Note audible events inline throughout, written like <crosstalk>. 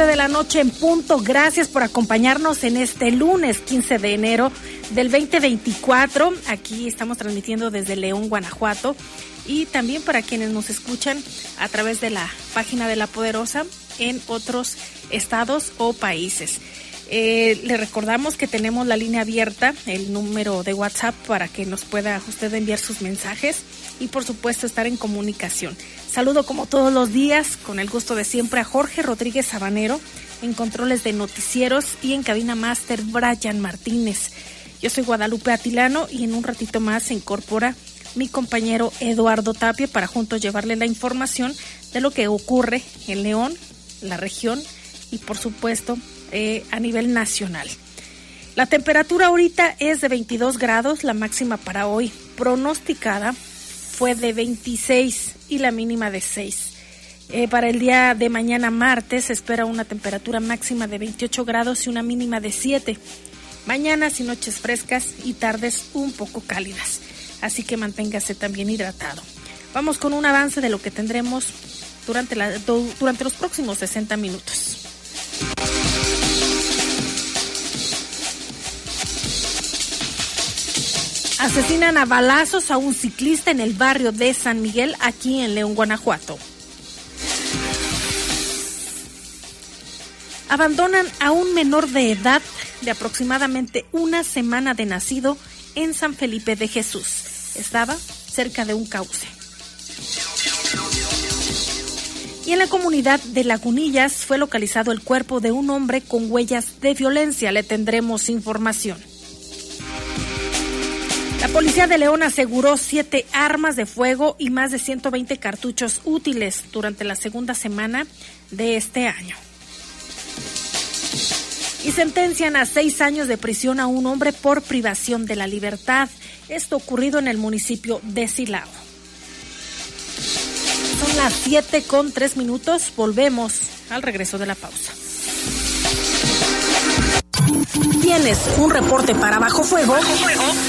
De la noche en punto. Gracias por acompañarnos en este lunes 15 de enero del 2024. Aquí estamos transmitiendo desde León, Guanajuato. Y también para quienes nos escuchan a través de la página de La Poderosa en otros estados o países. Eh, le recordamos que tenemos la línea abierta, el número de WhatsApp para que nos pueda usted enviar sus mensajes y por supuesto estar en comunicación. Saludo como todos los días, con el gusto de siempre, a Jorge Rodríguez Sabanero en controles de noticieros y en cabina máster Brian Martínez. Yo soy Guadalupe Atilano y en un ratito más se incorpora mi compañero Eduardo Tapia para juntos llevarle la información de lo que ocurre en León, la región y por supuesto eh, a nivel nacional. La temperatura ahorita es de 22 grados, la máxima para hoy pronosticada fue de 26 y la mínima de 6. Eh, para el día de mañana martes se espera una temperatura máxima de 28 grados y una mínima de 7. Mañanas y noches frescas y tardes un poco cálidas, así que manténgase también hidratado. Vamos con un avance de lo que tendremos durante, los próximos 60 minutos. Asesinan a balazos a un ciclista en el barrio de San Miguel, aquí en León, Guanajuato. Abandonan a un menor de edad de aproximadamente una semana de nacido en San Felipe de Jesús. Estaba cerca de un cauce. Y en la comunidad de Lagunillas fue localizado el cuerpo de un hombre con huellas de violencia. Le tendremos información. La policía de León aseguró siete armas de fuego y más de 120 cartuchos útiles durante la segunda semana de este año. Y sentencian a seis años de prisión a un hombre por privación de la libertad. Esto ocurrido en el municipio de Silao. Son las siete con tres minutos. Volvemos al regreso de la pausa. ¿Tienes un reporte para Bajo Fuego?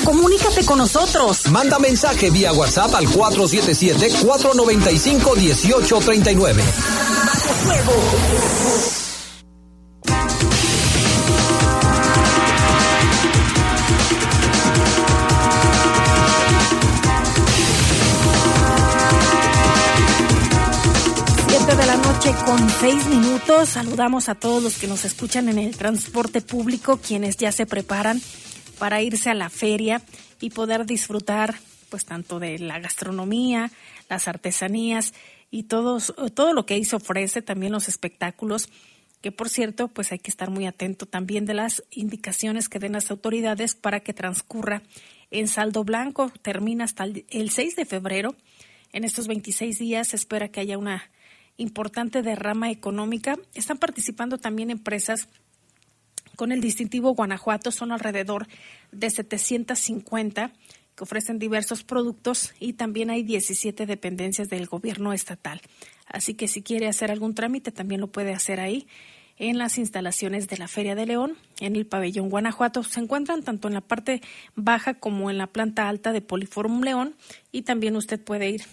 Comunícate con nosotros. Manda mensaje vía WhatsApp al 477-495-1839. Bajo Fuego. De la noche con seis minutos. Saludamos a todos los que nos escuchan en el transporte público, quienes ya se preparan para irse a la feria y poder disfrutar, pues, tanto de la gastronomía, las artesanías y todos, todo lo que ahí se ofrece, también los espectáculos que por cierto, pues hay que estar muy atento también de las indicaciones que den las autoridades para que transcurra en saldo blanco. Termina hasta el el 6 de febrero. En estos 26 días se espera que haya una importante derrama económica. Están participando también empresas con el distintivo Guanajuato, son alrededor de 750 que ofrecen diversos productos y también hay 17 dependencias del gobierno estatal. Así que si quiere hacer algún trámite también lo puede hacer ahí en las instalaciones de la Feria de León, en el pabellón Guanajuato. Se encuentran tanto en la parte baja como en la planta alta de Poliforum León y también usted puede ir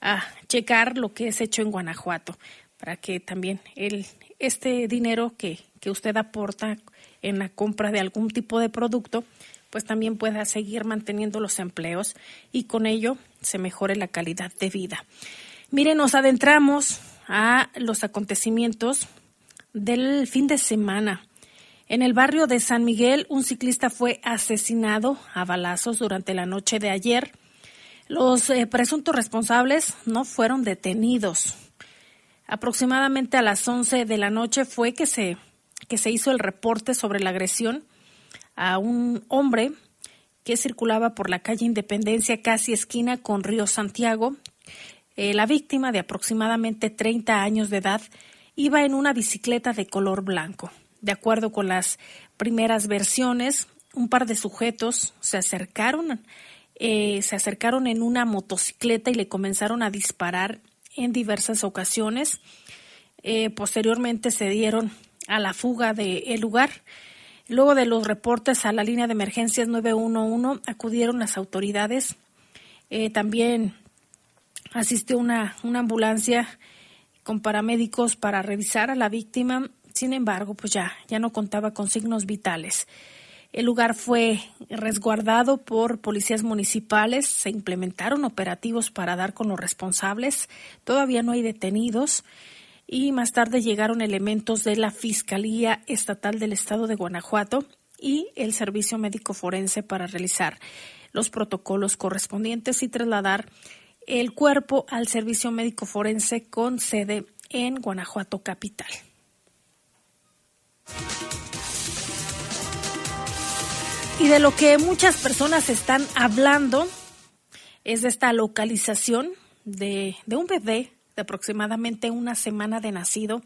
a checar lo que es hecho en Guanajuato para que también el, este dinero que, que usted aporta en la compra de algún tipo de producto, pues también pueda seguir manteniendo los empleos y con ello se mejore la calidad de vida. Mire, nos adentramos a los acontecimientos del fin de semana. En el barrio de San Miguel, un ciclista fue asesinado a balazos durante la noche de ayer. Los eh, presuntos responsables no fueron detenidos. Aproximadamente a las 11 de la noche fue que se, que se hizo el reporte sobre la agresión a un hombre que circulaba por la calle Independencia, casi esquina con Río Santiago. Eh, la víctima, de aproximadamente 30 años de edad, iba en una bicicleta de color blanco. De acuerdo con las primeras versiones, un par de sujetos se acercaron, eh, se acercaron en una motocicleta y le comenzaron a disparar en diversas ocasiones. Eh, posteriormente se dieron a la fuga del lugar. Luego de los reportes a la línea de emergencias 911 acudieron las autoridades. Eh, también asistió una, una ambulancia con paramédicos para revisar a la víctima. Sin embargo, pues ya, ya no contaba con signos vitales. El lugar fue resguardado por policías municipales, se implementaron operativos para dar con los responsables, todavía no hay detenidos. Y más tarde llegaron elementos de la Fiscalía Estatal del Estado de Guanajuato y el Servicio Médico Forense para realizar los protocolos correspondientes y trasladar el cuerpo al Servicio Médico Forense con sede en Guanajuato Capital. Y de lo que muchas personas están hablando es de esta localización de, un bebé de aproximadamente una semana de nacido,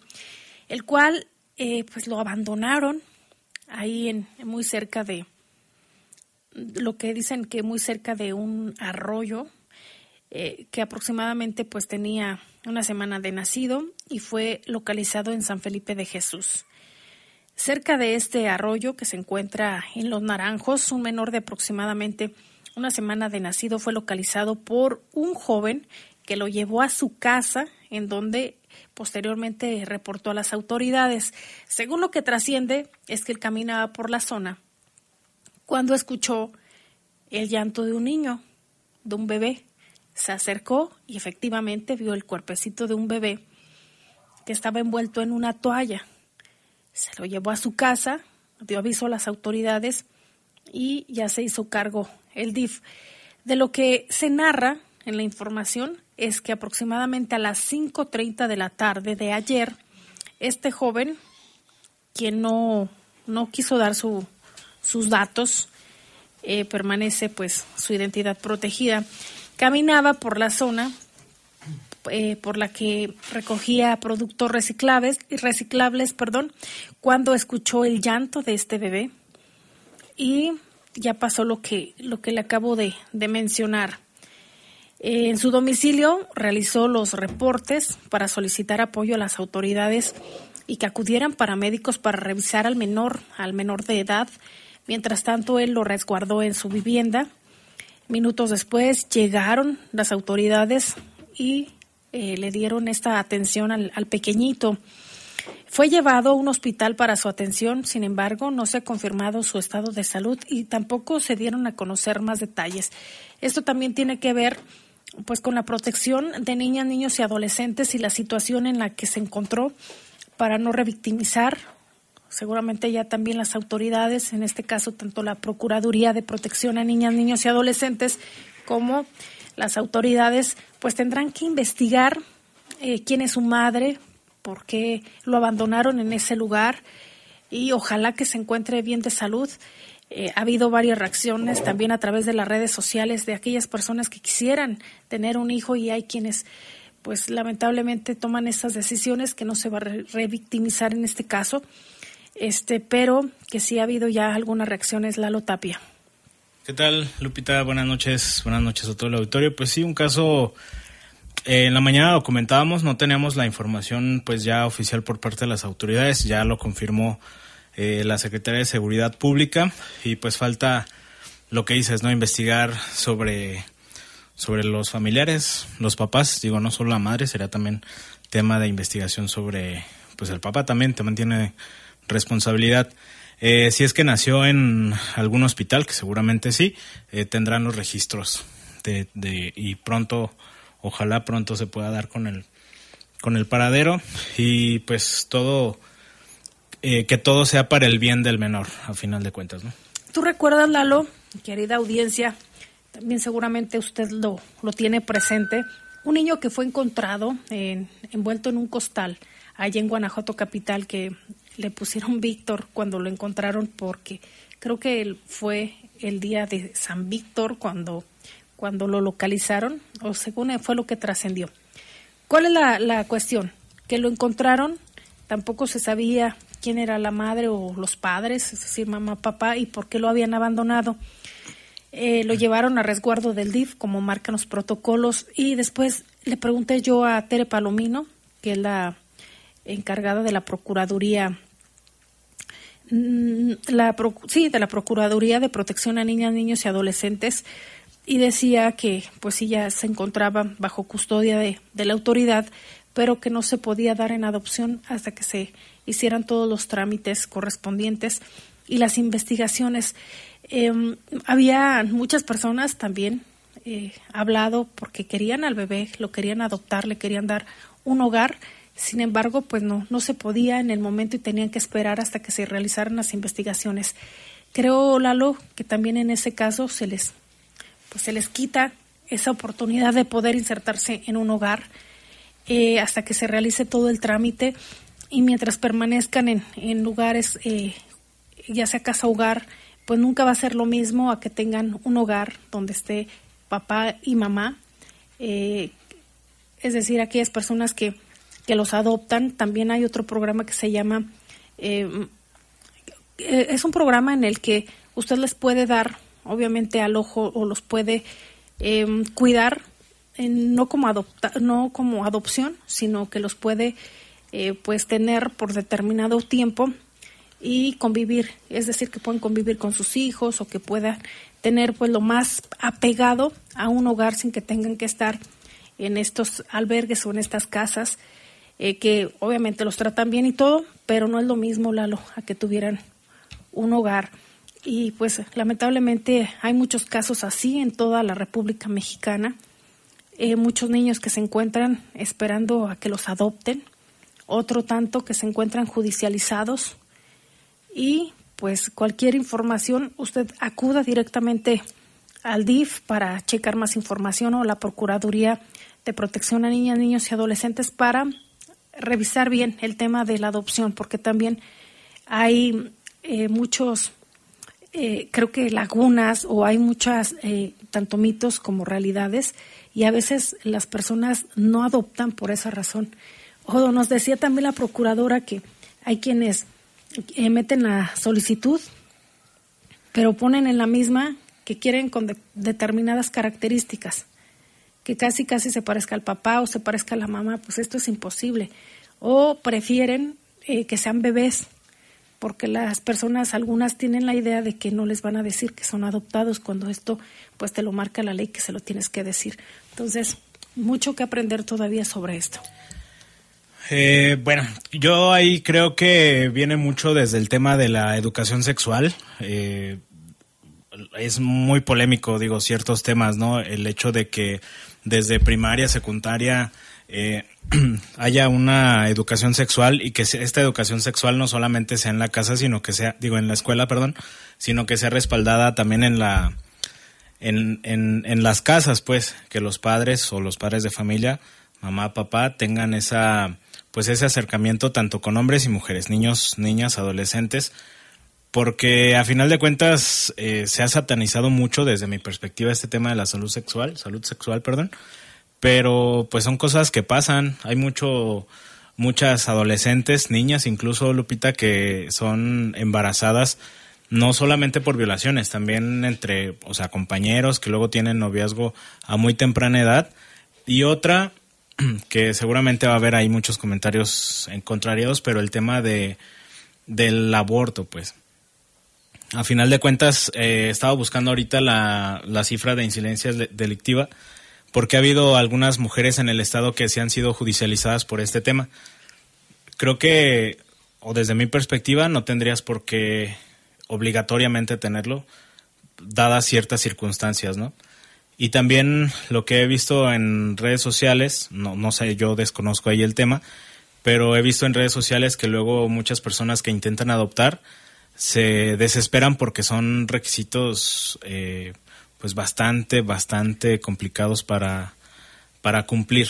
el cual eh, pues lo abandonaron ahí en, muy cerca de lo que dicen que muy cerca de un arroyo eh, que aproximadamente pues tenía una semana de nacido y fue localizado en San Felipe de Jesús. Cerca de este arroyo que se encuentra en Los Naranjos, un menor de aproximadamente una semana de nacido fue localizado por un joven que lo llevó a su casa, en donde posteriormente reportó a las autoridades. Según lo que trasciende, es que él caminaba por la zona cuando escuchó el llanto de un niño, de un bebé. Se acercó y efectivamente vio el cuerpecito de un bebé que estaba envuelto en una toalla se lo llevó a su casa, dio aviso a las autoridades y ya se hizo cargo el DIF. De lo que se narra en la información es que aproximadamente a las 5.30 de la tarde de ayer, este joven, quien no, no quiso dar su, sus datos, eh, permanece pues su identidad protegida, caminaba por la zona eh, por la que recogía productos reciclables, reciclables perdón, cuando escuchó el llanto de este bebé y ya pasó lo que, lo que le acabo de, mencionar. En su domicilio realizó los reportes para solicitar apoyo a las autoridades y que acudieran paramédicos para revisar al menor, al menor de edad. Mientras tanto, él lo resguardó en su vivienda. Minutos después llegaron las autoridades y eh, le dieron esta atención al, pequeñito. Fue llevado a un hospital para su atención, sin embargo, no se ha confirmado su estado de salud y tampoco se dieron a conocer más detalles. Esto también tiene que ver pues con la protección de niñas, niños y adolescentes y la situación en la que se encontró para no revictimizar. Seguramente ya también las autoridades, en este caso tanto la Procuraduría de Protección a Niñas, Niños y Adolescentes como las autoridades pues tendrán que investigar eh, quién es su madre, por qué lo abandonaron en ese lugar y ojalá que se encuentre bien de salud. Eh, ha habido varias reacciones también a través de las redes sociales de aquellas personas que quisieran tener un hijo y hay quienes pues lamentablemente toman esas decisiones que no se va a revictimizar en este caso, este, pero que sí ha habido ya algunas reacciones, Lalo Tapia. ¿Qué tal, Lupita? Buenas noches, buenas noches a todo el auditorio. Pues sí, un caso, eh, en la mañana lo comentábamos, no teníamos la información pues ya oficial por parte de las autoridades, ya lo confirmó eh, la Secretaría de Seguridad Pública y pues falta lo que dices, ¿no? Investigar sobre, sobre los familiares, los papás, digo, no solo la madre, será también tema de investigación sobre, pues el papá también, también tiene responsabilidad. Eh, si es que nació en algún hospital, que seguramente sí, eh, tendrán los registros de, y pronto, ojalá pronto se pueda dar con el, con el paradero. Y pues todo, eh, que todo sea para el bien del menor, a final de cuentas, ¿no? ¿Tú recuerdas, Lalo, querida audiencia, también seguramente usted lo, lo tiene presente, un niño que fue encontrado envuelto en un costal allá en Guanajuato capital que le pusieron Víctor cuando lo encontraron porque creo que él fue el día de San Víctor cuando, cuando lo localizaron, o según fue lo que trascendió. ¿Cuál es la, la cuestión? Que lo encontraron, tampoco se sabía quién era la madre o los padres, es decir, mamá, papá, y por qué lo habían abandonado. Eh, lo llevaron a resguardo del DIF, como marcan los protocolos, y después le pregunté yo a Tere Palomino, que es la encargada de la Procuraduría, la, sí, de la Procuraduría de Protección a Niñas, Niños y Adolescentes, y decía que pues sí ya se encontraba bajo custodia de, de la autoridad, pero que no se podía dar en adopción hasta que se hicieran todos los trámites correspondientes y las investigaciones. Em, había muchas personas también eh, hablado porque querían al bebé, lo querían adoptar, le querían dar un hogar. Sin embargo, pues no, no se podía en el momento y tenían que esperar hasta que se realizaran las investigaciones. Creo, Lalo, que también en ese caso se les, pues se les quita esa oportunidad de poder insertarse en un hogar eh, hasta que se realice todo el trámite y mientras permanezcan en, en lugares, eh, ya sea casa hogar, pues nunca va a ser lo mismo a que tengan un hogar donde esté papá y mamá. Eh, es decir, aquellas personas que, que, los adoptan. También hay otro programa que se llama, eh, es un programa en el que usted les puede dar, obviamente, al ojo o los puede cuidar, no, como adopta, no como adopción, sino que los puede eh, pues tener por determinado tiempo y convivir, es decir, que puedan convivir con sus hijos o que puedan tener pues lo más apegado a un hogar sin que tengan que estar en estos albergues o en estas casas eh, que obviamente los tratan bien y todo, pero no es lo mismo, Lalo, a que tuvieran un hogar. Y pues lamentablemente hay muchos casos así en toda la República Mexicana. Eh, muchos niños que se encuentran esperando a que los adopten otro tanto que se encuentran judicializados y pues cualquier información usted acuda directamente al DIF para checar más información o la Procuraduría de Protección a Niñas, Niños y Adolescentes para revisar bien el tema de la adopción porque también hay eh, muchos eh, creo que lagunas o hay muchas eh, tanto mitos como realidades y a veces las personas no adoptan por esa razón. O nos decía también la procuradora que hay quienes eh, meten la solicitud, pero ponen en la misma que quieren con determinadas características, que casi casi se parezca al papá o se parezca a la mamá, pues esto es imposible. O prefieren eh, que sean bebés, porque las personas, algunas tienen la idea de que no les van a decir que son adoptados cuando esto pues te lo marca la ley que se lo tienes que decir. Entonces, mucho que aprender todavía sobre esto. Eh, bueno, yo ahí creo que viene mucho desde el tema de la educación sexual. Eh, es muy polémico, digo, ciertos temas, ¿no? El hecho de que desde primaria, secundaria, eh, <clears throat> haya una educación sexual y que esta educación sexual no solamente sea en la casa, sino que sea, digo, en la escuela, perdón, sino que sea respaldada también en la, en, en, en las casas, pues, que los padres o los padres de familia, mamá, papá, tengan esa pues ese acercamiento tanto con hombres y mujeres, niños, niñas, adolescentes, porque a final de cuentas eh, se ha satanizado mucho desde mi perspectiva este tema de la salud sexual, salud sexual, perdón, pero pues son cosas que pasan, hay mucho muchas adolescentes, niñas incluso Lupita que son embarazadas no solamente por violaciones, también entre, o sea, compañeros que luego tienen noviazgo a muy temprana edad y otra <clears throat> que seguramente va a haber ahí muchos comentarios en contrariados, pero el tema de del aborto, pues. A final de cuentas, eh, estaba buscando ahorita la, la cifra de incidencia delictiva, porque ha habido algunas mujeres en el estado que se han sido judicializadas por este tema. Creo que, o desde mi perspectiva, no tendrías por qué obligatoriamente tenerlo, dadas ciertas circunstancias, ¿no? Y también lo que he visto en redes sociales, no, no sé, yo desconozco ahí el tema, pero he visto en redes sociales que luego muchas personas que intentan adoptar se desesperan porque son requisitos eh, pues bastante, bastante complicados para, para cumplir.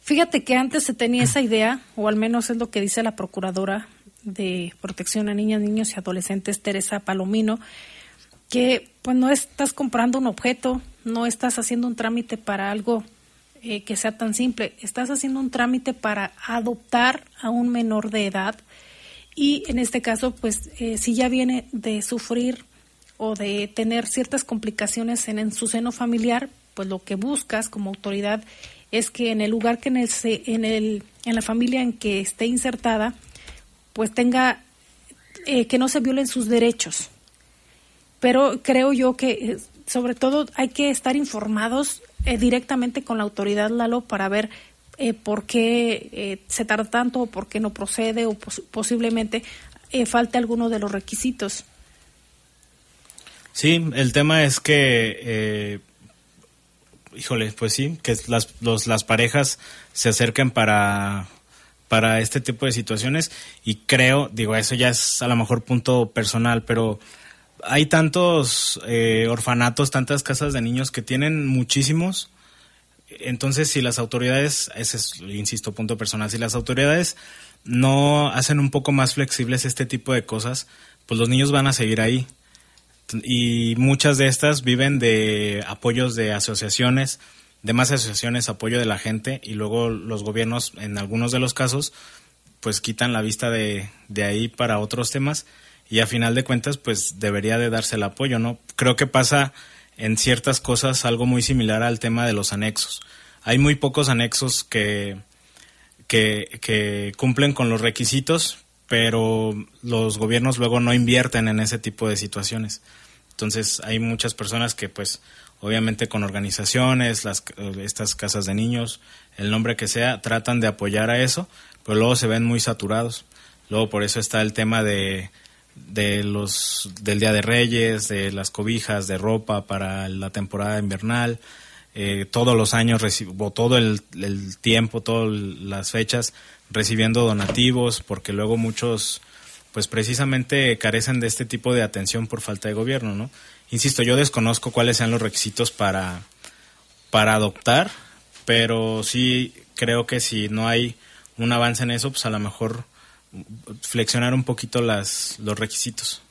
Fíjate que antes se tenía esa idea, o al menos es lo que dice la Procuradora de Protección a Niñas, Niños y Adolescentes, Teresa Palomino, que pues no estás comprando un objeto, no estás haciendo un trámite para algo eh, que sea tan simple, estás haciendo un trámite para adoptar a un menor de edad y en este caso pues eh, si ya viene de sufrir o de tener ciertas complicaciones en, su seno familiar, pues lo que buscas como autoridad es que en el lugar que en el, en el en la familia en que esté insertada pues tenga eh, que no se violen sus derechos. Pero creo yo que eh, sobre todo hay que estar informados eh, directamente con la autoridad Lalo para ver por qué se tarda tanto o por qué no procede o posiblemente falte alguno de los requisitos Sí, el tema es que, eh, híjole, pues sí, que las, las parejas se acerquen para, para este tipo de situaciones y creo, digo, eso ya es a lo mejor punto personal, pero hay tantos eh, orfanatos, tantas casas de niños que tienen muchísimos. Entonces, si las autoridades, ese es, insisto, punto personal, si las autoridades no hacen un poco más flexibles este tipo de cosas, pues los niños van a seguir ahí y muchas de estas viven de apoyos de asociaciones, de más asociaciones, apoyo de la gente y luego los gobiernos en algunos de los casos pues quitan la vista de, de ahí para otros temas y a final de cuentas pues debería de darse el apoyo, ¿no? Creo que pasa en ciertas cosas algo muy similar al tema de los anexos. Hay muy pocos anexos que, que, que cumplen con los requisitos, pero los gobiernos luego no invierten en ese tipo de situaciones. Entonces hay muchas personas que pues obviamente con organizaciones, las, estas casas de niños, el nombre que sea, tratan de apoyar a eso, pero luego se ven muy saturados. Luego por eso está el tema de, de los del Día de Reyes, de las cobijas, de ropa para la temporada invernal. Eh, todos los años recibo todo el, el tiempo, todas las fechas recibiendo donativos, porque luego muchos, pues precisamente carecen de este tipo de atención por falta de gobierno, ¿no? Insisto, yo desconozco cuáles sean los requisitos para, para adoptar, pero sí creo que si no hay un avance en eso, pues a lo mejor flexionar un poquito las, los requisitos.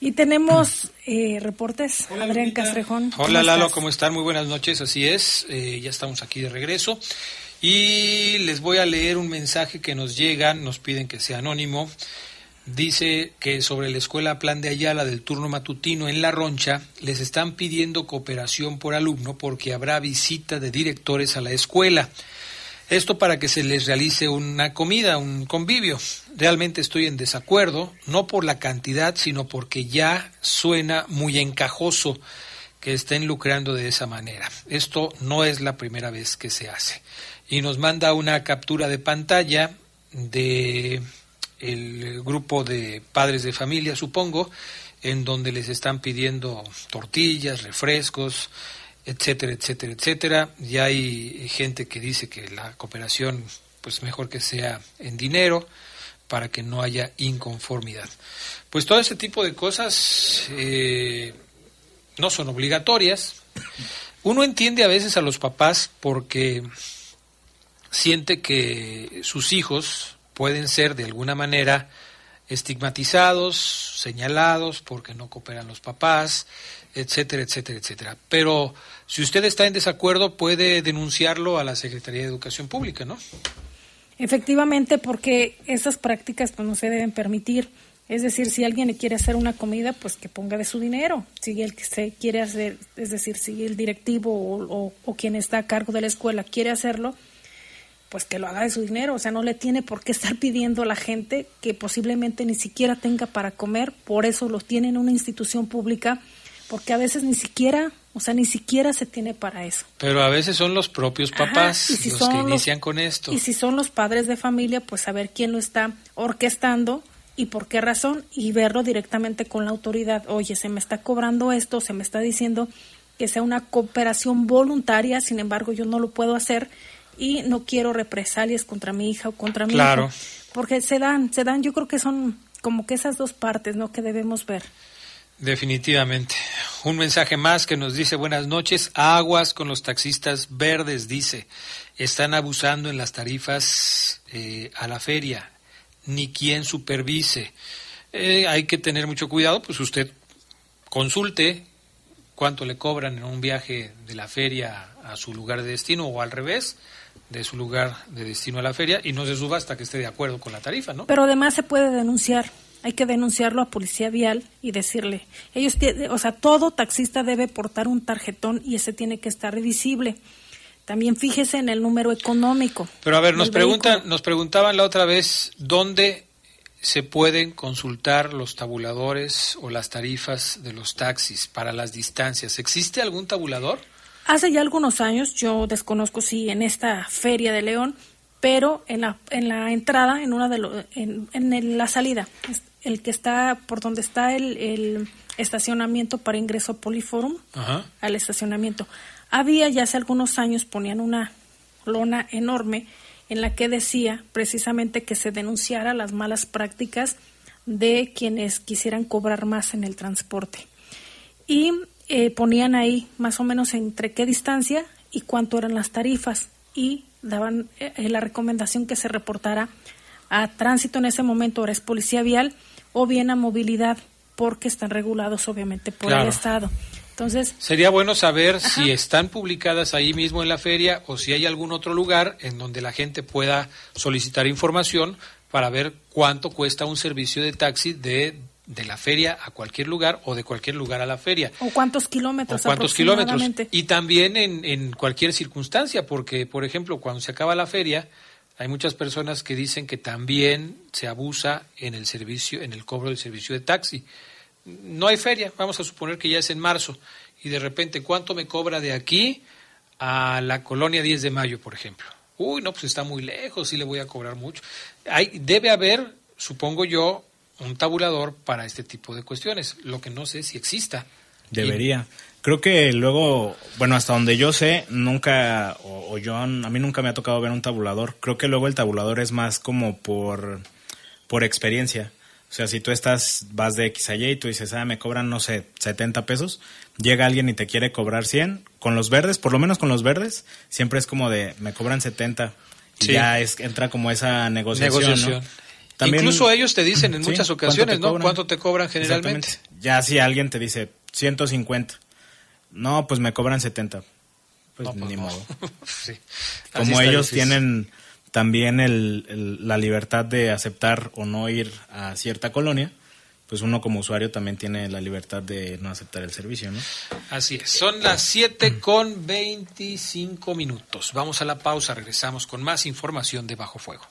Y tenemos eh, reportes. Adrián Castrejón. Hola Lalo, ¿cómo están? Muy buenas noches, así es. Eh, ya estamos aquí de regreso. Y les voy a leer un mensaje que nos llega, nos piden que sea anónimo. Dice que sobre la escuela Plan de Ayala del turno matutino en La Roncha les están pidiendo cooperación por alumno porque habrá visita de directores a la escuela. Esto para que se les realice una comida, un convivio. Realmente estoy en desacuerdo, no por la cantidad, sino porque ya suena muy encajoso que estén lucrando de esa manera. Esto no es la primera vez que se hace y nos manda una captura de pantalla de el grupo de padres de familia, supongo, en donde les están pidiendo tortillas, refrescos, etcétera, etcétera, etcétera. Y hay gente que dice que la cooperación, pues mejor que sea en dinero, para que no haya inconformidad. Pues todo ese tipo de cosas eh, no son obligatorias. Uno entiende a veces a los papás porque siente que sus hijos pueden ser de alguna manera estigmatizados, señalados porque no cooperan los papás, etcétera, etcétera, etcétera. Pero si usted está en desacuerdo, puede denunciarlo a la Secretaría de Educación Pública, ¿no? Efectivamente, porque esas prácticas pues, no se deben permitir. Es decir, si alguien le quiere hacer una comida, pues que ponga de su dinero. Si el que se quiere hacer, es decir, si el directivo o, quien está a cargo de la escuela quiere hacerlo, pues que lo haga de su dinero, o sea, no le tiene por qué estar pidiendo a la gente que posiblemente ni siquiera tenga para comer, por eso lo tiene en una institución pública, porque a veces ni siquiera, o sea, ni siquiera se tiene para eso. Pero a veces son los propios papás los que inician con esto. Y si son los padres de familia, pues saber quién lo está orquestando y por qué razón y verlo directamente con la autoridad. Oye, se me está cobrando esto, se me está diciendo que sea una cooperación voluntaria, sin embargo, yo no lo puedo hacer y no quiero represalias contra mi hija o contra mi hijo. Porque se dan, se dan, yo creo que son como que esas dos partes, ¿no? Que debemos ver. Definitivamente. Un mensaje más que nos dice buenas noches. Aguas con los taxistas verdes, dice. Están abusando en las tarifas eh, a la feria. Ni quien supervise. Eh, hay que tener mucho cuidado, pues usted consulte cuánto le cobran en un viaje de la feria a su lugar de destino o al revés, de su lugar de destino a la feria y no se suba hasta que esté de acuerdo con la tarifa, ¿no? Pero además se puede denunciar. Hay que denunciarlo a policía vial y decirle, ellos, o sea, todo taxista debe portar un tarjetón y ese tiene que estar visible. También fíjese en el número económico. Pero a ver, nos preguntan, nos preguntaban la otra vez dónde se pueden consultar los tabuladores o las tarifas de los taxis para las distancias. ¿Existe algún tabulador? Hace ya algunos años, yo desconozco si en esta feria de León, pero en la, en la entrada, en una de en, la salida, el que está por donde está el, estacionamiento para ingreso Poliforum, al estacionamiento. Había ya hace algunos años ponían una lona enorme en la que decía precisamente que se denunciara las malas prácticas de quienes quisieran cobrar más en el transporte. Y eh, ponían ahí más o menos entre qué distancia y cuánto eran las tarifas y daban eh, la recomendación que se reportara a tránsito en ese momento, ahora es policía vial, o bien a movilidad, porque están regulados obviamente por el Estado. Entonces, sería bueno saber si están publicadas ahí mismo en la feria o si hay algún otro lugar en donde la gente pueda solicitar información para ver cuánto cuesta un servicio de taxi de, de la feria a cualquier lugar o de cualquier lugar a la feria. O cuántos kilómetros. O cuántos kilómetros. Y también en, en cualquier circunstancia, porque, por ejemplo, cuando se acaba la feria, hay muchas personas que dicen que también se abusa en el servicio, en el cobro del servicio de taxi no hay feria, vamos a suponer que ya es en marzo, y de repente, ¿cuánto me cobra de aquí a la colonia 10 de mayo, por ejemplo? Uy, no, pues está muy lejos, sí le voy a cobrar mucho. Hay, debe haber, supongo yo, un tabulador para este tipo de cuestiones, lo que no sé si exista. Debería. Creo que luego, bueno, hasta donde yo sé, nunca, o, o, yo, a mí nunca me ha tocado ver un tabulador. Creo que luego el tabulador es más como por, por experiencia. O sea, si tú estás, vas de X a Y y tú dices, ah, me cobran, no sé, 70 pesos, llega alguien y te quiere cobrar 100, con los verdes, por lo menos con los verdes, siempre es como de, me cobran 70. Y ya es, entra como esa negociación. También, Incluso ellos te dicen en muchas ocasiones, ¿no? ¿Cuánto te cobran generalmente? Ya si alguien te dice 150, no, pues me cobran 70. Pues, pues ni modo. <laughs> Como ellos tienen también el, la libertad de aceptar o no ir a cierta colonia, pues uno como usuario también tiene la libertad de no aceptar el servicio, ¿no? Así es. Son las 7 con 25 minutos. Vamos a la pausa, regresamos con más información de Bajo Fuego.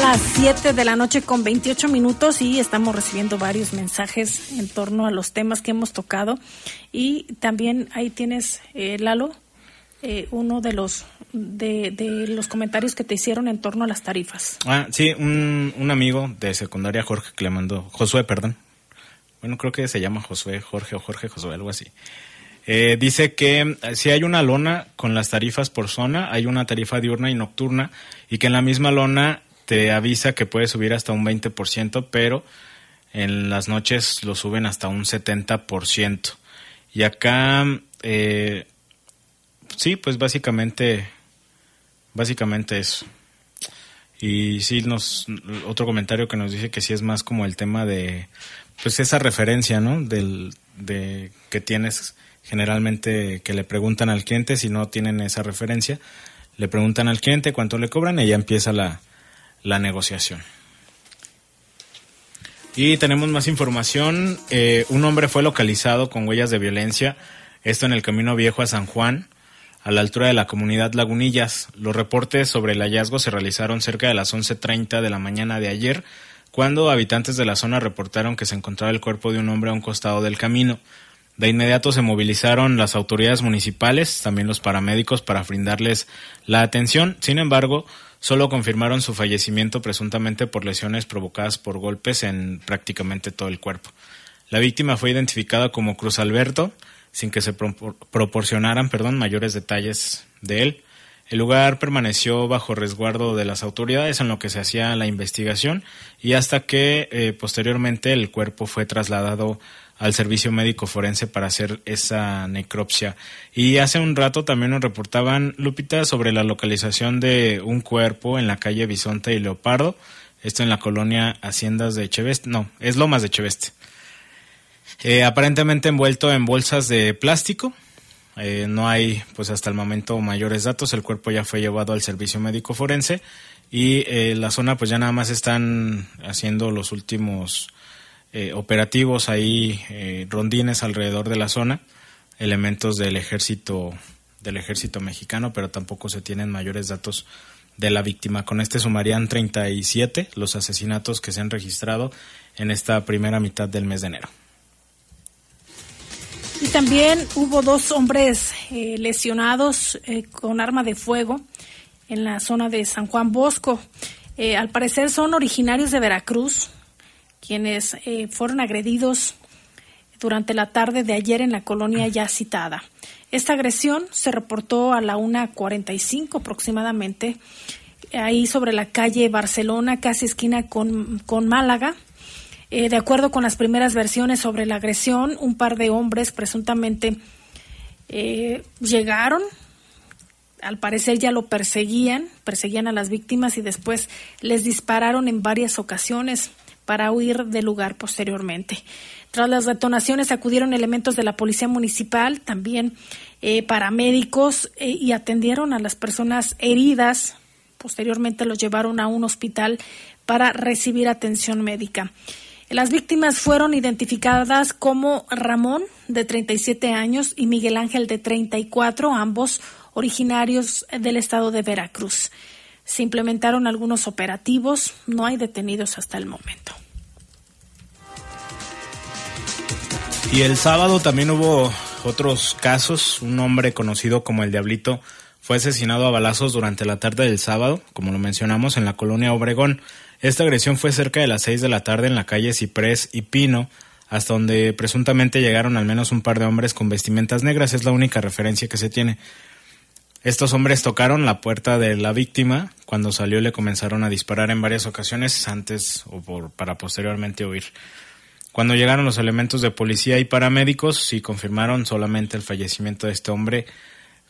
Las 7 de la noche con 28 minutos y estamos recibiendo varios mensajes en torno a los temas que hemos tocado. Y también ahí tienes, eh, Lalo, eh, uno de los de, los comentarios que te hicieron en torno a las tarifas. Ah, sí, un, un amigo de secundaria, Jorge, que le mandó, Josué, perdón. Bueno, creo que se llama Josué, Jorge o Jorge Josué, algo así. Eh, dice que si hay una lona con las tarifas por zona, hay una tarifa diurna y nocturna, y que en la misma lona te avisa que puede subir hasta un 20%, pero en las noches lo suben hasta un 70%. Y acá, eh, sí, pues básicamente, básicamente eso. Y sí, nos, otro comentario que nos dice que sí es más como el tema de, pues esa referencia, ¿no? Del, de que tienes generalmente que le preguntan al cliente si no tienen esa referencia, le preguntan al cliente cuánto le cobran y ya empieza la, la negociación. Y tenemos más información. Eh, un hombre fue localizado con huellas de violencia, esto en el Camino Viejo a San Juan, a la altura de la comunidad Lagunillas. Los reportes sobre el hallazgo se realizaron cerca de las 11.30 de la mañana de ayer, cuando habitantes de la zona reportaron que se encontraba el cuerpo de un hombre a un costado del camino. De inmediato se movilizaron las autoridades municipales, también los paramédicos, para brindarles la atención. Sin embargo, solo confirmaron su fallecimiento presuntamente por lesiones provocadas por golpes en prácticamente todo el cuerpo. La víctima fue identificada como Cruz Alberto, sin que se proporcionaran perdón, mayores detalles de él. El lugar permaneció bajo resguardo de las autoridades en lo que se hacía la investigación y hasta que eh, posteriormente el cuerpo fue trasladado al servicio médico forense para hacer esa necropsia. Y hace un rato también nos reportaban, Lupita, sobre la localización de un cuerpo en la calle Bisonte y Leopardo, esto en la colonia Haciendas de Cheveste, no, es Lomas de Cheveste. Eh, aparentemente envuelto en bolsas de plástico, eh, no hay, pues hasta el momento, mayores datos. El cuerpo ya fue llevado al servicio médico forense y eh, la zona, pues ya nada más están haciendo los últimos eh, operativos ahí, rondines alrededor de la zona, elementos del ejército del ejército mexicano, pero tampoco se tienen mayores datos de la víctima. Con este sumarían 37 los asesinatos que se han registrado en esta primera mitad del mes de enero. Y también hubo dos hombres eh, lesionados eh, con arma de fuego en la zona de San Juan Bosco. Eh, al parecer son originarios de Veracruz, quienes fueron agredidos durante la tarde de ayer en la colonia ya citada. Esta agresión se reportó a la 1.45 aproximadamente, ahí sobre la calle Barcelona, casi esquina con, con Málaga. Eh, de acuerdo con las primeras versiones sobre la agresión, un par de hombres presuntamente eh, llegaron, al parecer ya lo perseguían, perseguían a las víctimas y después les dispararon en varias ocasiones para huir del lugar posteriormente. Tras las detonaciones acudieron elementos de la Policía Municipal, también eh, paramédicos, y atendieron a las personas heridas. Posteriormente los llevaron a un hospital para recibir atención médica. Las víctimas fueron identificadas como Ramón, de 37 años, y Miguel Ángel, de 34, ambos originarios del estado de Veracruz. Se implementaron algunos operativos, no hay detenidos hasta el momento. Y el sábado también hubo otros casos. Un hombre conocido como el Diablito fue asesinado a balazos durante la tarde del sábado, como lo mencionamos, en la colonia Obregón. Esta agresión fue cerca de las seis de la tarde en la calle Ciprés y Pino, hasta donde presuntamente llegaron al menos un par de hombres con vestimentas negras, es la única referencia que se tiene. Estos hombres tocaron la puerta de la víctima, cuando salió le comenzaron a disparar en varias ocasiones antes o por, para posteriormente huir. Cuando llegaron los elementos de policía y paramédicos, sí confirmaron solamente el fallecimiento de este hombre,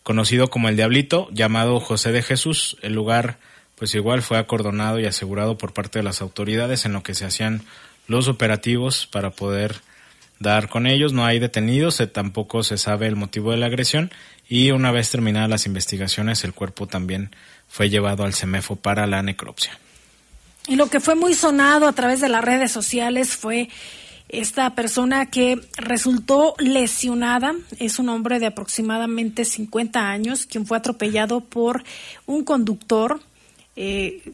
conocido como el Diablito, llamado José de Jesús. El lugar pues igual fue acordonado y asegurado por parte de las autoridades en lo que se hacían los operativos para poder dar con ellos. No hay detenidos, tampoco se sabe el motivo de la agresión y una vez terminadas las investigaciones el cuerpo también fue llevado al CEMEFO para la necropsia. Y lo que fue muy sonado a través de las redes sociales fue esta persona que resultó lesionada. Es un hombre de aproximadamente 50 años quien fue atropellado por un conductor eh,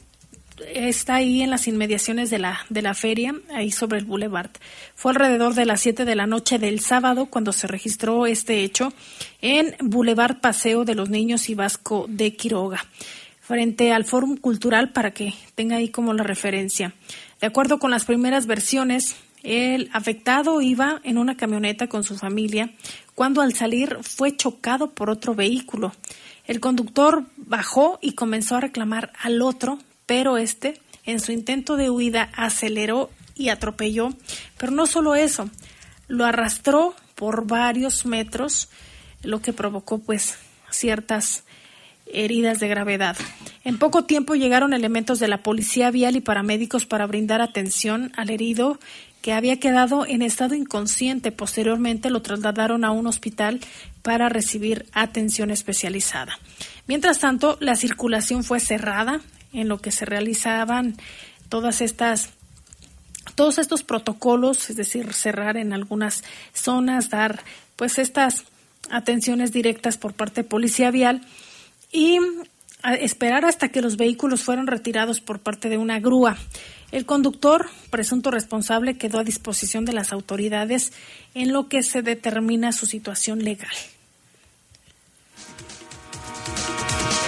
está ahí en las inmediaciones de la, de la feria, ahí sobre el boulevard. Fue alrededor de las 7 de la noche del sábado cuando se registró este hecho en Boulevard Paseo de los Niños y Vasco de Quiroga, frente al Fórum Cultural para que tenga ahí como la referencia. De acuerdo con las primeras versiones, el afectado iba en una camioneta con su familia cuando al salir fue chocado por otro vehículo. El conductor bajó y comenzó a reclamar al otro, pero este, en su intento de huida, aceleró y atropelló. Pero no solo eso, lo arrastró por varios metros, lo que provocó pues ciertas heridas de gravedad. En poco tiempo llegaron elementos de la policía vial y paramédicos para brindar atención al herido que había quedado en estado inconsciente. Posteriormente lo trasladaron a un hospital para recibir atención especializada. Mientras tanto, la circulación fue cerrada en lo que se realizaban todas estas todos estos protocolos, es decir, cerrar en algunas zonas, dar pues estas atenciones directas por parte de policía vial y esperar hasta que los vehículos fueron retirados por parte de una grúa. El conductor, presunto responsable, quedó a disposición de las autoridades en lo que se determina su situación legal.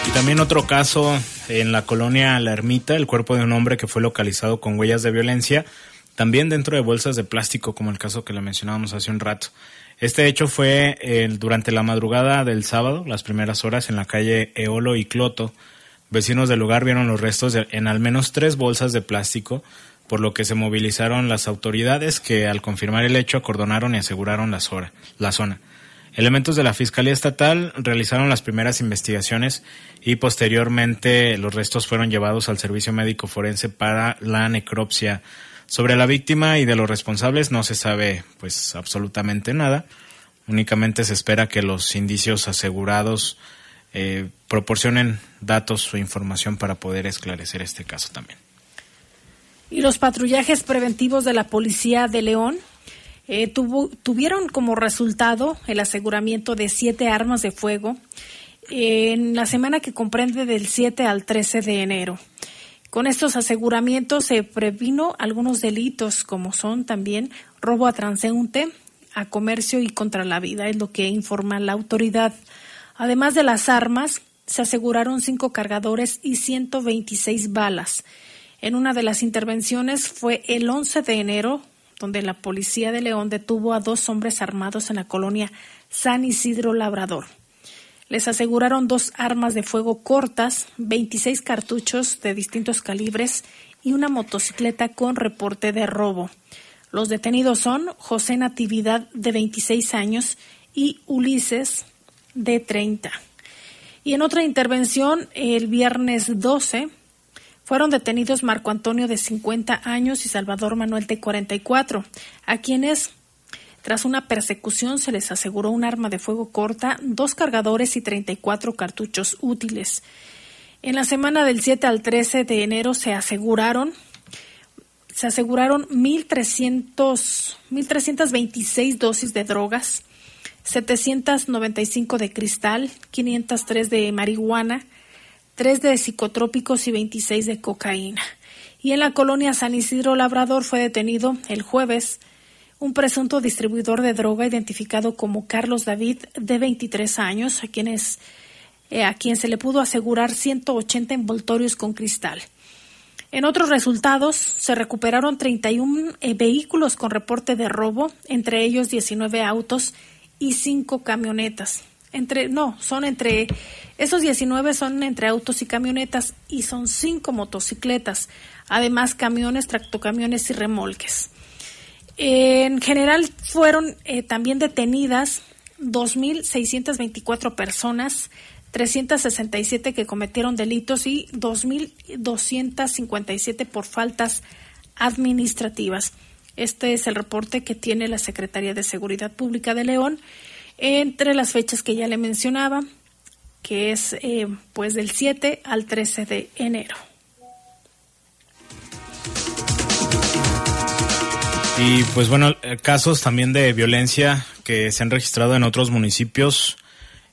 Y también otro caso en la colonia La Ermita, el cuerpo de un hombre que fue localizado con huellas de violencia, también dentro de bolsas de plástico, como el caso que le mencionábamos hace un rato. Este hecho fue durante la madrugada del sábado, las primeras horas en la calle Eolo y Cloto. Vecinos del lugar vieron los restos en al menos tres bolsas de plástico, por lo que se movilizaron las autoridades que al confirmar el hecho acordonaron y aseguraron la zona. Elementos de la Fiscalía Estatal realizaron las primeras investigaciones y posteriormente los restos fueron llevados al Servicio Médico Forense para la necropsia. Sobre la víctima y de los responsables no se sabe pues absolutamente nada. Únicamente se espera que los indicios asegurados eh, proporcionen datos o información para poder esclarecer este caso también. Y los patrullajes preventivos de la Policía de León eh, tuvieron como resultado el aseguramiento de siete armas de fuego en la semana que comprende del 7 al 13 de enero. Con estos aseguramientos se previno algunos delitos como son también robo a transeúnte, a comercio y contra la vida, es lo que informa la autoridad. Además de las armas, se aseguraron cinco cargadores y 126 balas. En una de las intervenciones fue el 11 de enero, donde la policía de León detuvo a dos hombres armados en la colonia San Isidro Labrador. Les aseguraron dos armas de fuego cortas, 26 cartuchos de distintos calibres y una motocicleta con reporte de robo. Los detenidos son José Natividad, de 26 años, y Ulises, de 30. Y en otra intervención, el viernes 12, fueron detenidos Marco Antonio de 50 años y Salvador Manuel de 44, a quienes tras una persecución se les aseguró un arma de fuego corta, dos cargadores y 34 cartuchos útiles. En la semana del 7 al 13 de enero se aseguraron se aseguraron 1300 1326 dosis de drogas, 795 de cristal, 503 de marihuana, 3 de psicotrópicos y 26 de cocaína. Y en la colonia San Isidro Labrador fue detenido el jueves un presunto distribuidor de droga identificado como Carlos David, de 23 años, a quien, eh, a quien se le pudo asegurar 180 envoltorios con cristal. En otros resultados, se recuperaron 31 eh, vehículos con reporte de robo, entre ellos 19 autos y 5 camionetas entre, no, son entre, esos 19 son entre autos y camionetas y son cinco motocicletas, además camiones, tractocamiones y remolques. En general fueron eh, también detenidas 2.624 personas, 367 que cometieron delitos y 2.257 por faltas administrativas. Este es el reporte que tiene la Secretaría de Seguridad Pública de León entre las fechas que ya le mencionaba, que es eh, pues del 7 al 13 de enero. Y pues bueno, casos también de violencia que se han registrado en otros municipios.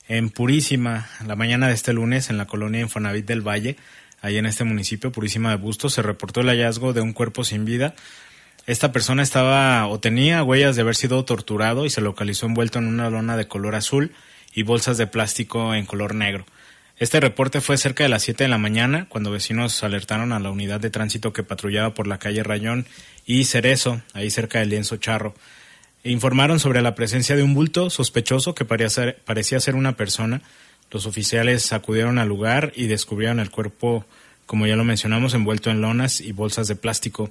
En Purísima, la mañana de este lunes, en la colonia Infonavit del Valle, ahí en este municipio, Purísima de Bustos, se reportó el hallazgo de un cuerpo sin vida esta persona estaba o tenía huellas de haber sido torturado y se localizó envuelto en una lona de color azul y bolsas de plástico en color negro. Este reporte fue cerca de las 7 de la mañana, cuando vecinos alertaron a la unidad de tránsito que patrullaba por la calle Rayón y Cerezo, ahí cerca del lienzo Charro. Informaron sobre la presencia de un bulto sospechoso que parecía ser una persona. Los oficiales acudieron al lugar y descubrieron el cuerpo, como ya lo mencionamos, envuelto en lonas y bolsas de plástico.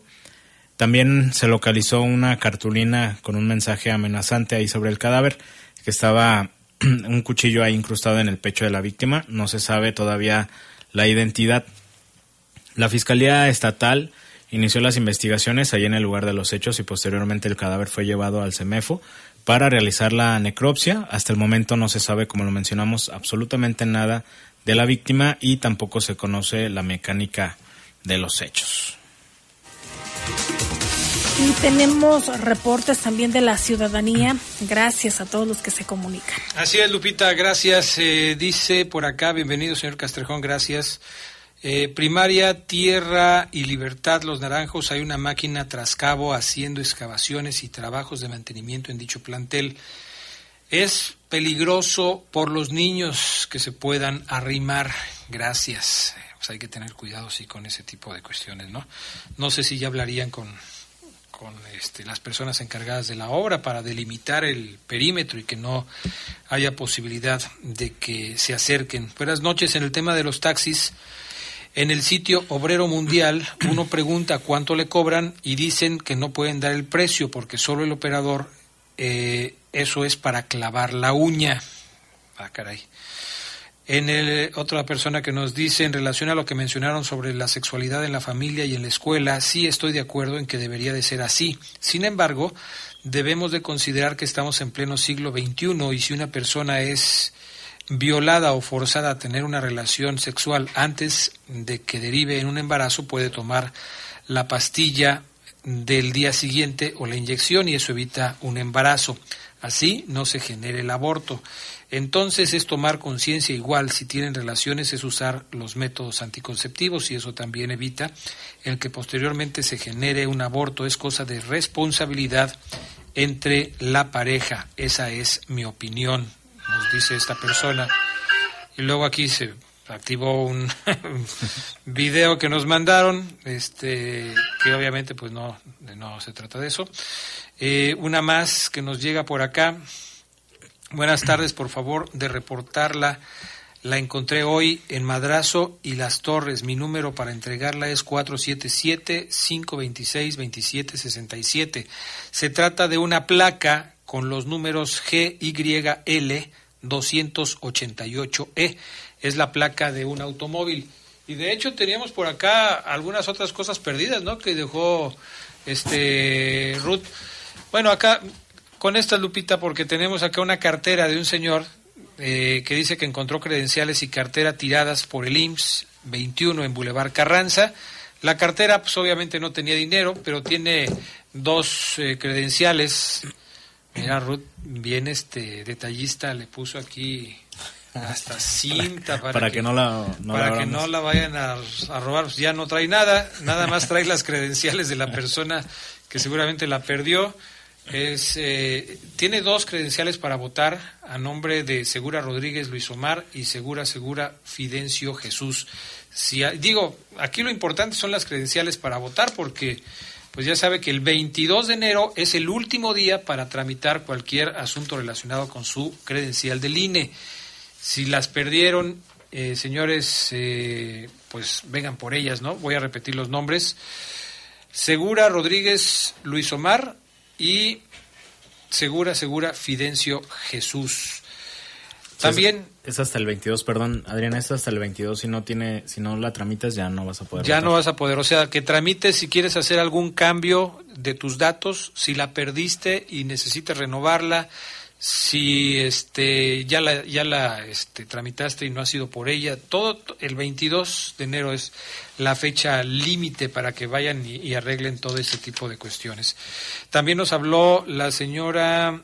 También se localizó una cartulina con un mensaje amenazante ahí sobre el cadáver, que estaba <clears throat> un cuchillo ahí incrustado en el pecho de la víctima. No se sabe todavía la identidad. La Fiscalía Estatal inició las investigaciones ahí en el lugar de los hechos y posteriormente el cadáver fue llevado al CEMEFO para realizar la necropsia. Hasta el momento no se sabe, como lo mencionamos, absolutamente nada de la víctima y tampoco se conoce la mecánica de los hechos. Y tenemos reportes también de la ciudadanía. Gracias a todos los que se comunican. Así es, Lupita, gracias. Eh, dice por acá, bienvenido, señor Castrejón, gracias. Eh, primaria, Tierra y Libertad, Los Naranjos, hay una máquina tras cabo haciendo excavaciones y trabajos de mantenimiento en dicho plantel. Es peligroso por los niños que se puedan arrimar. Gracias. Pues hay que tener cuidado, sí, con ese tipo de cuestiones, ¿no? No sé si ya hablarían con con este, las personas encargadas de la obra para delimitar el perímetro y que no haya posibilidad de que se acerquen. Buenas noches. En el tema de los taxis, en el sitio Obrero Mundial, uno <clears throat> pregunta cuánto le cobran y dicen que no pueden dar el precio porque solo el operador, eh, eso es para clavar la uña. Ah, caray. En el, otra persona que nos dice en relación a lo que mencionaron sobre la sexualidad en la familia y en la escuela, sí estoy de acuerdo en que debería de ser así. Sin embargo, debemos de considerar que estamos en pleno siglo XXI y si una persona es violada o forzada a tener una relación sexual antes de que derive en un embarazo, puede tomar la pastilla del día siguiente o la inyección y eso evita un embarazo. Así no se genera el aborto. Entonces es tomar conciencia igual si tienen relaciones es usar los métodos anticonceptivos y eso también evita el que posteriormente se genere un aborto. Es cosa de responsabilidad entre la pareja. Esa es mi opinión, nos dice esta persona. Y luego aquí se activó un <laughs> video que nos mandaron, este, que obviamente pues no, no se trata de eso. Eh, una más que nos llega por acá. Buenas tardes, por favor, de reportarla. La encontré hoy en Madrazo y Las Torres. Mi número para entregarla es 477-526-2767. Se trata de una placa con los números GYL 288E. Es la placa de un automóvil. Y de hecho teníamos por acá algunas otras cosas perdidas, ¿no? Que dejó este Ruth. Bueno, acá con esta Lupita porque tenemos acá una cartera de un señor eh, que dice que encontró credenciales y cartera tiradas por el IMSS 21 en Boulevard Carranza. La cartera, pues obviamente no tenía dinero, pero tiene dos eh, credenciales. Mira, Ruth, bien este detallista, le puso aquí hasta cinta para, que, no la para que no la vayan a, a robar. Ya no trae nada, nada más trae las credenciales de la <laughs> persona que seguramente la perdió. Es, eh, tiene dos credenciales para votar a nombre de Segura Rodríguez Luis Omar y Segura Segura Fidencio Jesús. Si, digo, aquí lo importante son las credenciales para votar porque pues ya sabe que el 22 de enero es el último día para tramitar cualquier asunto relacionado con su credencial del INE. Si las perdieron, eh, señores, eh, pues vengan por ellas, ¿no? Voy a repetir los nombres. Segura Rodríguez Luis Omar, y Segura, Segura, Fidencio Jesús. También es, hasta el 22, perdón, Adriana, es hasta el 22 si no tiene si no la tramitas ya no vas a poder. Ya no vas a poder, o sea, que tramites si quieres hacer algún cambio de tus datos, si la perdiste y necesitas renovarla, si este ya la ya la este, tramitaste y no ha sido por ella todo el 22 de enero es la fecha límite para que vayan y, arreglen todo ese tipo de cuestiones. También nos habló la señora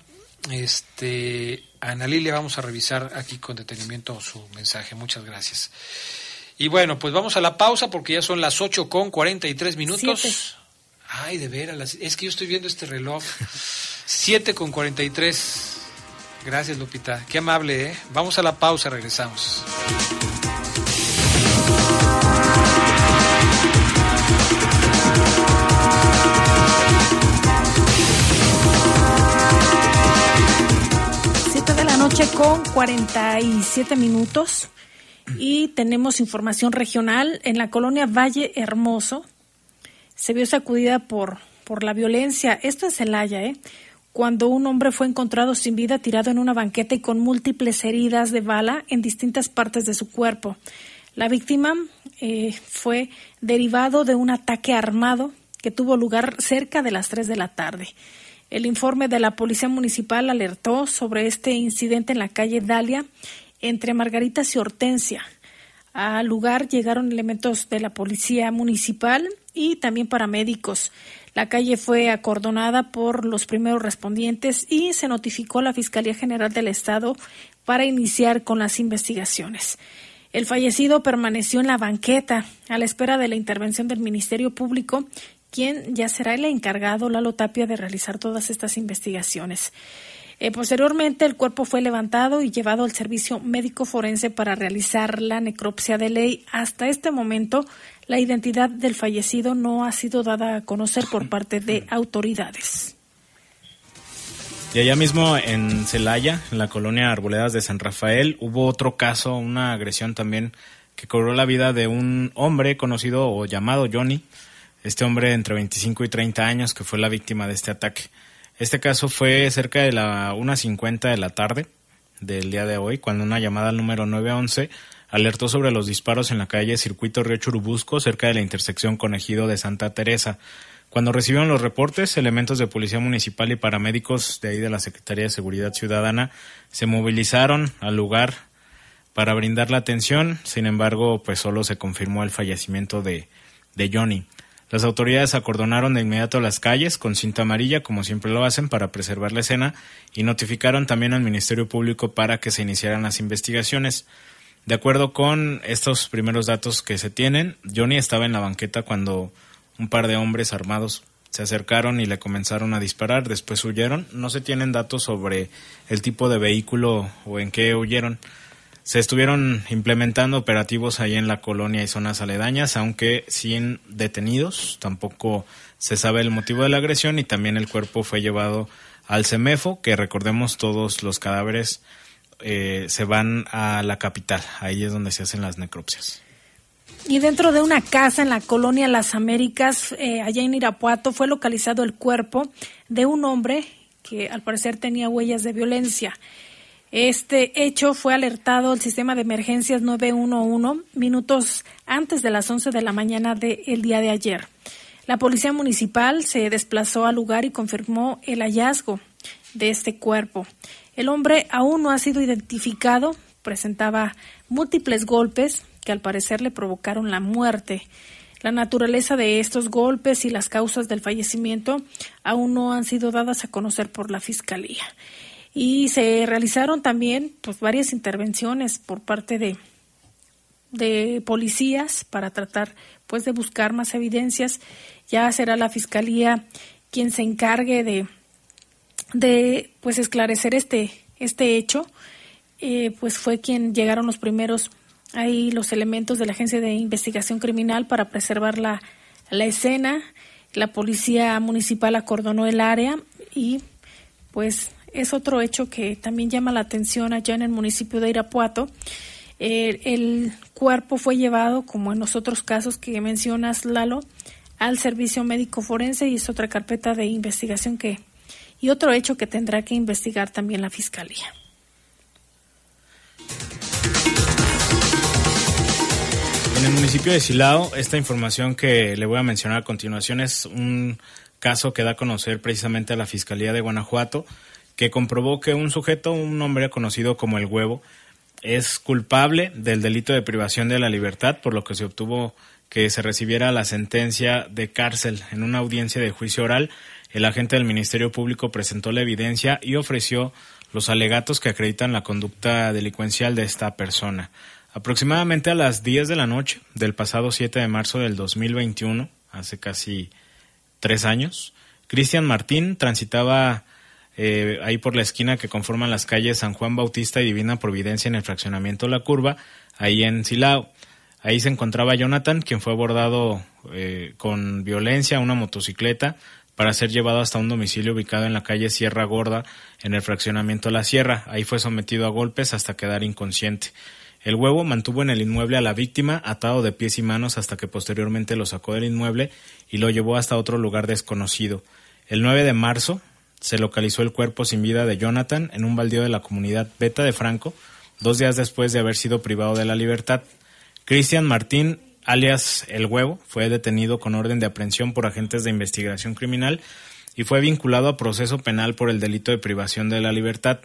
este Ana Lilia vamos a revisar aquí con detenimiento su mensaje. Muchas gracias. Y bueno pues vamos a la pausa porque ya son las 8 con 43 minutos. Ay de veras es que yo estoy viendo este reloj. 7 con 43 Gracias, Lupita. Qué amable, ¿eh? Vamos a la pausa, regresamos. Siete de la noche con 47 minutos y tenemos información regional en la colonia Valle Hermoso. Se vio sacudida por, por la violencia. Esto es Celaya, ¿eh? Cuando un hombre fue encontrado sin vida tirado en una banqueta y con múltiples heridas de bala en distintas partes de su cuerpo. La víctima eh, fue derivado de un ataque armado que tuvo lugar cerca de las 3 de la tarde. El informe de la Policía Municipal alertó sobre este incidente en la calle Dalia entre Margaritas y Hortensia. Al lugar llegaron elementos de la Policía Municipal y también paramédicos. La calle fue acordonada por los primeros respondientes y se notificó a la Fiscalía General del Estado para iniciar con las investigaciones. El fallecido permaneció en la banqueta a la espera de la intervención del Ministerio Público, quien ya será el encargado, Lalo Tapia, de realizar todas estas investigaciones. Eh, posteriormente, el cuerpo fue levantado y llevado al servicio médico forense para realizar la necropsia de ley. Hasta este momento, La identidad del fallecido no ha sido dada a conocer por parte de autoridades. Y allá mismo en Celaya, en la colonia Arboledas de San Rafael, hubo otro caso, una agresión también que cobró la vida de un hombre conocido o llamado Johnny, este hombre entre 25 y 30 años que fue la víctima de este ataque. Este caso fue cerca de la 1.50 de la tarde del día de hoy, cuando una llamada al número 911 alertó sobre los disparos en la calle Circuito Río Churubusco, cerca de la intersección con Ejido de Santa Teresa. Cuando recibieron los reportes, elementos de Policía Municipal y paramédicos de ahí de la Secretaría de Seguridad Ciudadana se movilizaron al lugar para brindar la atención. Sin embargo, pues solo se confirmó el fallecimiento de, de Johnny. Las autoridades acordonaron de inmediato las calles con cinta amarilla, como siempre lo hacen, para preservar la escena, y notificaron también al Ministerio Público para que se iniciaran las investigaciones. De acuerdo con estos primeros datos que se tienen, Johnny estaba en la banqueta cuando un par de hombres armados se acercaron y le comenzaron a disparar, después huyeron. No se tienen datos sobre el tipo de vehículo o en qué huyeron. Se estuvieron implementando operativos ahí en la colonia y zonas aledañas, aunque sin detenidos. Tampoco se sabe el motivo de la agresión y también el cuerpo fue llevado al CEMEFO, que recordemos todos los cadáveres eh, se van a la capital. Ahí es donde se hacen las necropsias. Y dentro de una casa en la colonia Las Américas, eh, allá en Irapuato, fue localizado el cuerpo de un hombre que al parecer tenía huellas de violencia. Este hecho fue alertado al sistema de emergencias 911 minutos antes de las 11 de la mañana del día de ayer. La policía municipal se desplazó al lugar y confirmó el hallazgo de este cuerpo. El hombre aún no ha sido identificado, presentaba múltiples golpes que al parecer le provocaron la muerte. La naturaleza de estos golpes y las causas del fallecimiento aún no han sido dadas a conocer por la Fiscalía y se realizaron también pues varias intervenciones por parte de de policías para tratar pues de buscar más evidencias. Ya será la fiscalía quien se encargue de de pues esclarecer este este hecho. Eh, pues fue quien llegaron los primeros ahí los elementos de la agencia de investigación criminal para preservar la, la escena. La policía municipal acordonó el área y pues es otro hecho que también llama la atención allá en el municipio de Irapuato. el cuerpo fue llevado, como en los otros casos que mencionas, Lalo, al servicio médico forense y es otra carpeta de investigación que y otro hecho que tendrá que investigar también la fiscalía. En el municipio de Silao, esta información que le voy a mencionar a continuación es un caso que da a conocer precisamente a la Fiscalía de Guanajuato que comprobó que un sujeto, un hombre conocido como el huevo, es culpable del delito de privación de la libertad, por lo que se obtuvo que se recibiera la sentencia de cárcel. En una audiencia de juicio oral, el agente del Ministerio Público presentó la evidencia y ofreció los alegatos que acreditan la conducta delincuencial de esta persona. Aproximadamente a las 10 de la noche del pasado 7 de marzo del 2021, hace casi tres años, Cristian Martín transitaba eh, ahí por la esquina que conforman las calles San Juan Bautista y Divina Providencia en el fraccionamiento La Curva, ahí en Silao. Ahí se encontraba Jonathan, quien fue abordado eh, con violencia a una motocicleta para ser llevado hasta un domicilio ubicado en la calle Sierra Gorda, en el fraccionamiento La Sierra. Ahí fue sometido a golpes hasta quedar inconsciente. El huevo mantuvo en el inmueble a la víctima atado de pies y manos hasta que posteriormente lo sacó del inmueble y lo llevó hasta otro lugar desconocido. El 9 de marzo, se localizó el cuerpo sin vida de Jonathan en un baldío de la comunidad Beta de Franco, dos días después de haber sido privado de la libertad. Cristian Martín, alias El Huevo, fue detenido con orden de aprehensión por agentes de investigación criminal y fue vinculado a proceso penal por el delito de privación de la libertad.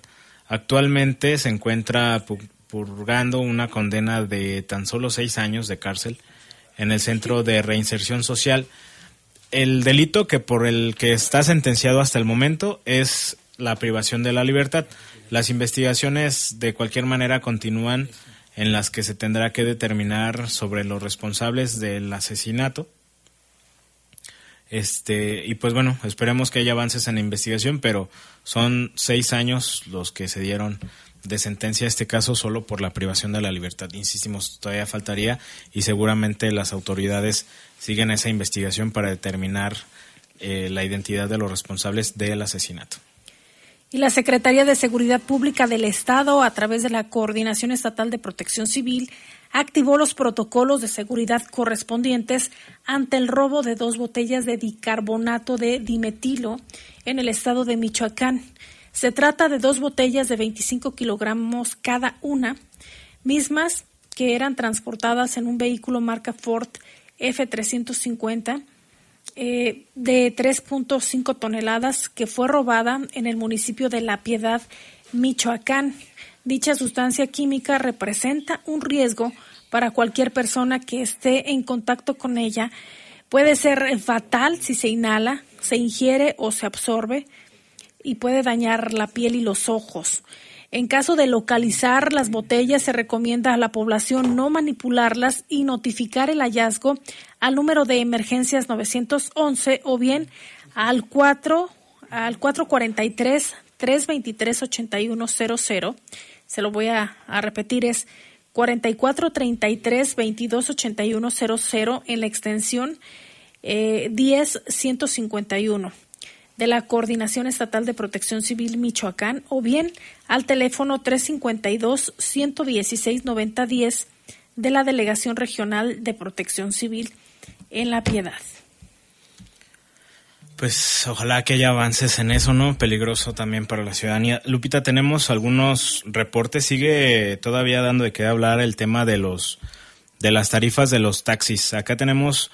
Actualmente se encuentra purgando una condena de tan solo seis años de cárcel en el Centro de Reinserción Social el delito que por el que está sentenciado hasta el momento es la privación de la libertad. Las investigaciones de cualquier manera continúan en las que se tendrá que determinar sobre los responsables del asesinato. Este, y pues bueno, esperemos que haya avances en la investigación, pero son seis años los que se dieron de sentencia este caso solo por la privación de la libertad. Insistimos, todavía faltaría y seguramente las autoridades siguen esa investigación para determinar eh, la identidad de los responsables del asesinato. Y la Secretaría de Seguridad Pública del Estado, a través de la Coordinación Estatal de Protección Civil, activó los protocolos de seguridad correspondientes ante el robo de dos botellas de dicarbonato de dimetilo en el estado de Michoacán. Se trata de dos botellas de 25 kilogramos cada una, mismas que eran transportadas en un vehículo marca Ford F350 eh, de 3.5 toneladas que fue robada en el municipio de La Piedad, Michoacán. Dicha sustancia química representa un riesgo para cualquier persona que esté en contacto con ella. Puede ser fatal si se inhala, se ingiere o se absorbe y puede dañar la piel y los ojos. En caso de localizar las botellas, se recomienda a la población no manipularlas y notificar el hallazgo al número de emergencias 911 o bien al 4 al 443 323 8100. Se lo voy a, repetir es 4433 228100 en la extensión eh, 10151 de la Coordinación Estatal de Protección Civil Michoacán o bien al teléfono 352-116-9010 de la Delegación Regional de Protección Civil en La Piedad. Pues ojalá que haya avances en eso, ¿no? Peligroso también para la ciudadanía. Lupita, tenemos algunos reportes. Sigue todavía dando de qué hablar el tema de los de las tarifas de los taxis. Acá tenemos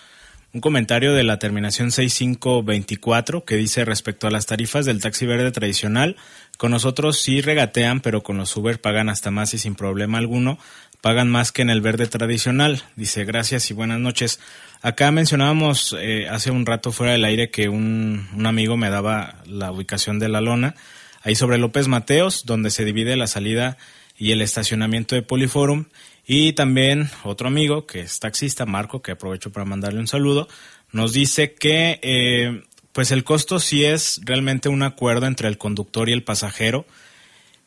un comentario de la terminación 6524 que dice respecto a las tarifas del taxi verde tradicional, con nosotros sí regatean, pero con los Uber pagan hasta más y sin problema alguno, pagan más que en el verde tradicional. Dice gracias y buenas noches. Acá mencionábamos eh, hace un rato fuera del aire que un, un amigo me daba la ubicación de la lona, ahí sobre López Mateos, donde se divide la salida y el estacionamiento de Poliforum. Y también otro amigo que es taxista, Marco, que aprovecho para mandarle un saludo, nos dice que eh, pues el costo sí es realmente un acuerdo entre el conductor y el pasajero.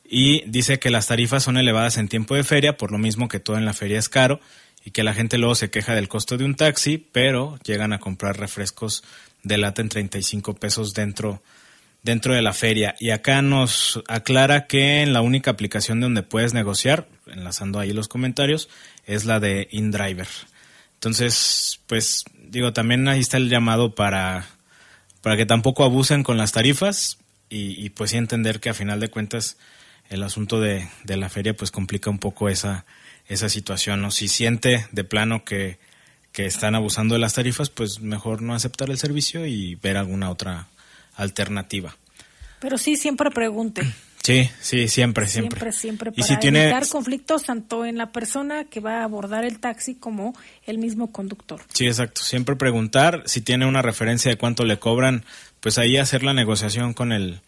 Y dice que las tarifas son elevadas en tiempo de feria, por lo mismo que todo en la feria es caro y que la gente luego se queja del costo de un taxi, pero llegan a comprar refrescos de lata en 35 pesos dentro dentro de la feria. Y acá nos aclara que en la única aplicación donde puedes negociar, enlazando ahí los comentarios, es la de InDriver. Entonces, pues digo, también ahí está el llamado para, para que tampoco abusen con las tarifas y, pues sí entender que a final de cuentas el asunto de, de la feria pues complica un poco esa, esa situación. ¿no? Si siente de plano que, que están abusando de las tarifas, pues mejor no aceptar el servicio y ver alguna otra alternativa. Pero sí, siempre pregunte. Sí, sí, siempre, siempre. Siempre, siempre, para y si evitar conflictos tanto en la persona que va a abordar el taxi como el mismo conductor. Sí, exacto. Siempre preguntar si tiene una referencia de cuánto le cobran, pues ahí hacer la negociación con el,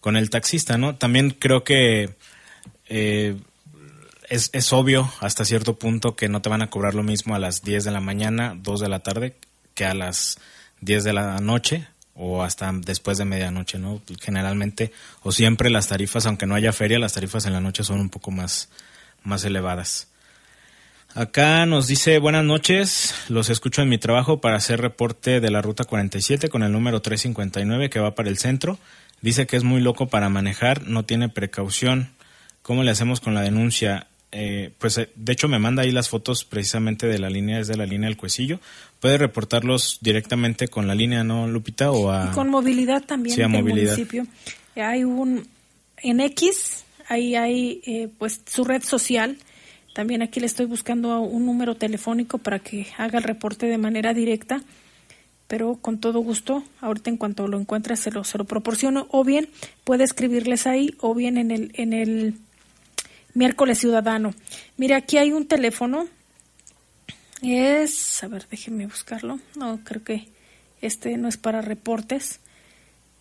con el taxista, ¿no? También creo que eh, es, es obvio hasta cierto punto que no te van a cobrar lo mismo a las 10 de la mañana, 2 de la tarde, que a las 10 de la noche o hasta después de medianoche, ¿no? Generalmente o siempre las tarifas, aunque no haya feria, las tarifas en la noche son un poco más, más elevadas. Acá nos dice buenas noches, los escucho en mi trabajo para hacer reporte de la ruta 47 con el número 359 que va para el centro. Dice que es muy loco para manejar, no tiene precaución. ¿Cómo le hacemos con la denuncia? Eh, pues eh, de hecho me manda ahí las fotos precisamente de la línea, es de la línea del Cuecillo. Puede reportarlos directamente con la línea, ¿no, Lupita? O a, con movilidad también sí, municipio. Hay un, en X, ahí hay eh, pues su red social. También aquí le estoy buscando un número telefónico para que haga el reporte de manera directa pero con todo gusto, ahorita en cuanto lo encuentre se lo, se lo proporciono, o bien puede escribirles ahí, o bien en el, en el miércoles ciudadano. Mira, aquí hay un teléfono. Es, a ver, déjeme buscarlo. No, creo que este no es para reportes,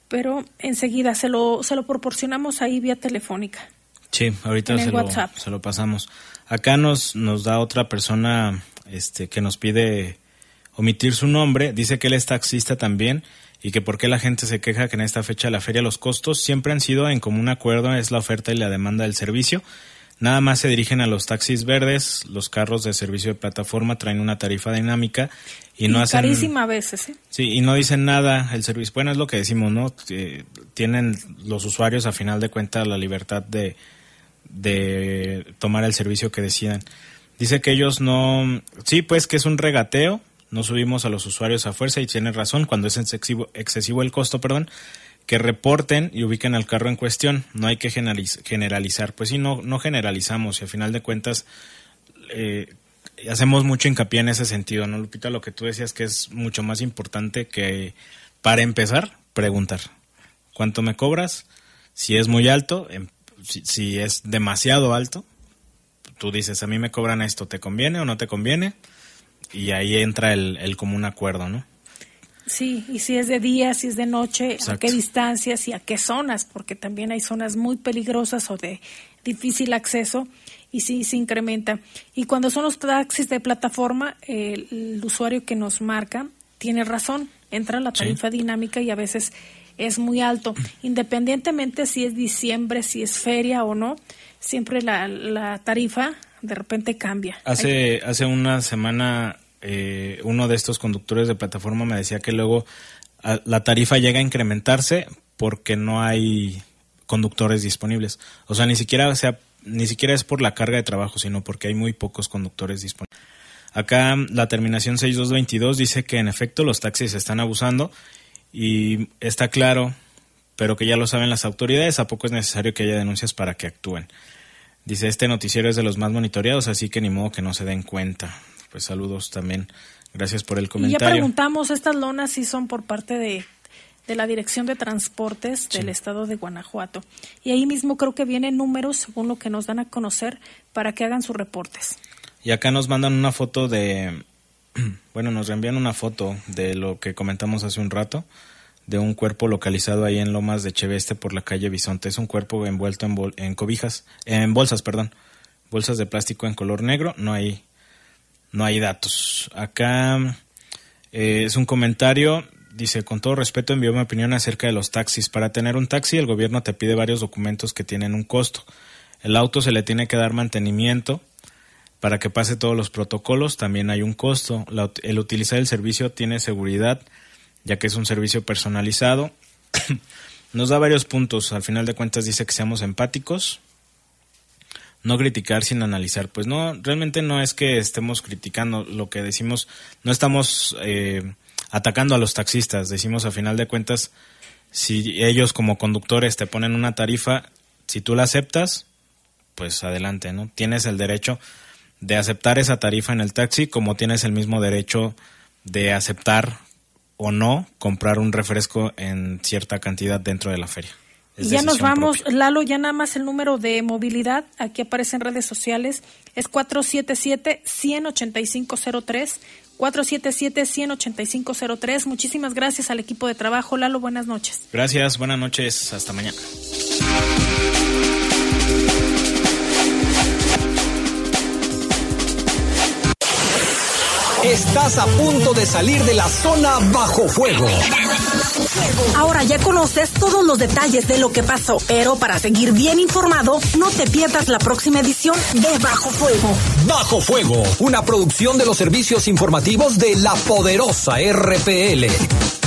pero enseguida se lo, se lo proporcionamos ahí vía telefónica. Sí, ahorita se lo, se lo, pasamos. Acá nos, nos da otra persona este, que nos pide omitir su nombre. Dice que él es taxista también y que por qué la gente se queja que en esta fecha de la feria los costos siempre han sido en común acuerdo, es la oferta y la demanda del servicio. Nada más se dirigen a los taxis verdes, los carros de servicio de plataforma traen una tarifa dinámica y, no hacen... Carísima a veces, ¿eh? Sí, y no dicen nada el servicio. Bueno, es lo que decimos, ¿no? Eh, tienen los usuarios a final de cuentas la libertad de, de tomar el servicio que decidan. Dice que ellos no... Sí, pues que es un regateo, no subimos a los usuarios a fuerza y tiene razón cuando es excesivo, excesivo el costo, perdón, que reporten y ubiquen al carro en cuestión. No hay que generalizar. Pues sí, no, no generalizamos y al final de cuentas eh, hacemos mucho hincapié en ese sentido, ¿no, Lupita? Lo que tú decías que es mucho más importante que, para empezar, preguntar. ¿Cuánto me cobras? Si es muy alto, em, si, si es demasiado alto, tú dices, a mí me cobran esto, ¿te conviene o no te conviene? y ahí entra el, el común acuerdo, ¿no? Sí, y si es de día, si es de noche, a qué distancias y a qué zonas, porque también hay zonas muy peligrosas o de difícil acceso y sí se incrementa. Y cuando son los taxis de plataforma, el, usuario que nos marca tiene razón, entra la tarifa dinámica y a veces es muy alto. Independientemente si es diciembre, si es feria o no, siempre la, la tarifa de repente cambia. Hace, hace una semana eh, uno de estos conductores de plataforma me decía que luego la tarifa llega a incrementarse porque no hay conductores disponibles. O sea, ni siquiera, sea, ni siquiera es por la carga de trabajo, sino porque hay muy pocos conductores disponibles. Acá la terminación 6222 dice que en efecto los taxis están abusando y está claro, pero que ya lo saben las autoridades, a poco es necesario que haya denuncias para que actúen. Dice, este noticiero es de los más monitoreados, así que ni modo que no se den cuenta. Pues saludos también. Gracias por el comentario. Y ya preguntamos, estas lonas sí son por parte de, la Dirección de Transportes del Estado de Guanajuato. Y ahí mismo creo que vienen números, según lo que nos dan a conocer, para que hagan sus reportes. Y acá nos mandan una foto de, <clears throat> bueno, nos reenvían una foto de lo que comentamos hace un rato de un cuerpo localizado ahí en Lomas de Cheveste por la calle Bisonte. Es un cuerpo envuelto en, en cobijas, en bolsas, perdón, bolsas de plástico en color negro. No hay, no hay datos. Acá eh, es un comentario. Dice, con todo respeto envió mi opinión acerca de los taxis. Para tener un taxi el gobierno te pide varios documentos que tienen un costo. El auto se le tiene que dar mantenimiento para que pase todos los protocolos. También hay un costo. el utilizar el servicio tiene seguridad ya que es un servicio personalizado. <clears throat> Nos da varios puntos. Al final de cuentas dice que seamos empáticos, no criticar sin analizar. Pues no, realmente no es que estemos criticando lo que decimos, no estamos eh, atacando a los taxistas. Decimos a final de cuentas, si ellos como conductores te ponen una tarifa, si tú la aceptas, pues adelante, ¿no? Tienes el derecho de aceptar esa tarifa en el taxi como tienes el mismo derecho de aceptar o no comprar un refresco en cierta cantidad dentro de la feria. Y ya nos vamos, Lalo, ya nada más el número de movilidad, aquí aparece en redes sociales, es 477-18503, 477-18503. Muchísimas gracias al equipo de trabajo. Lalo, buenas noches. Gracias, buenas noches, hasta mañana. Estás a punto de salir de la zona bajo fuego. Ahora ya conoces todos los detalles de lo que pasó, pero para seguir bien informado, no te pierdas la próxima edición de Bajo Fuego. Bajo Fuego, una producción de los servicios informativos de la poderosa RPL.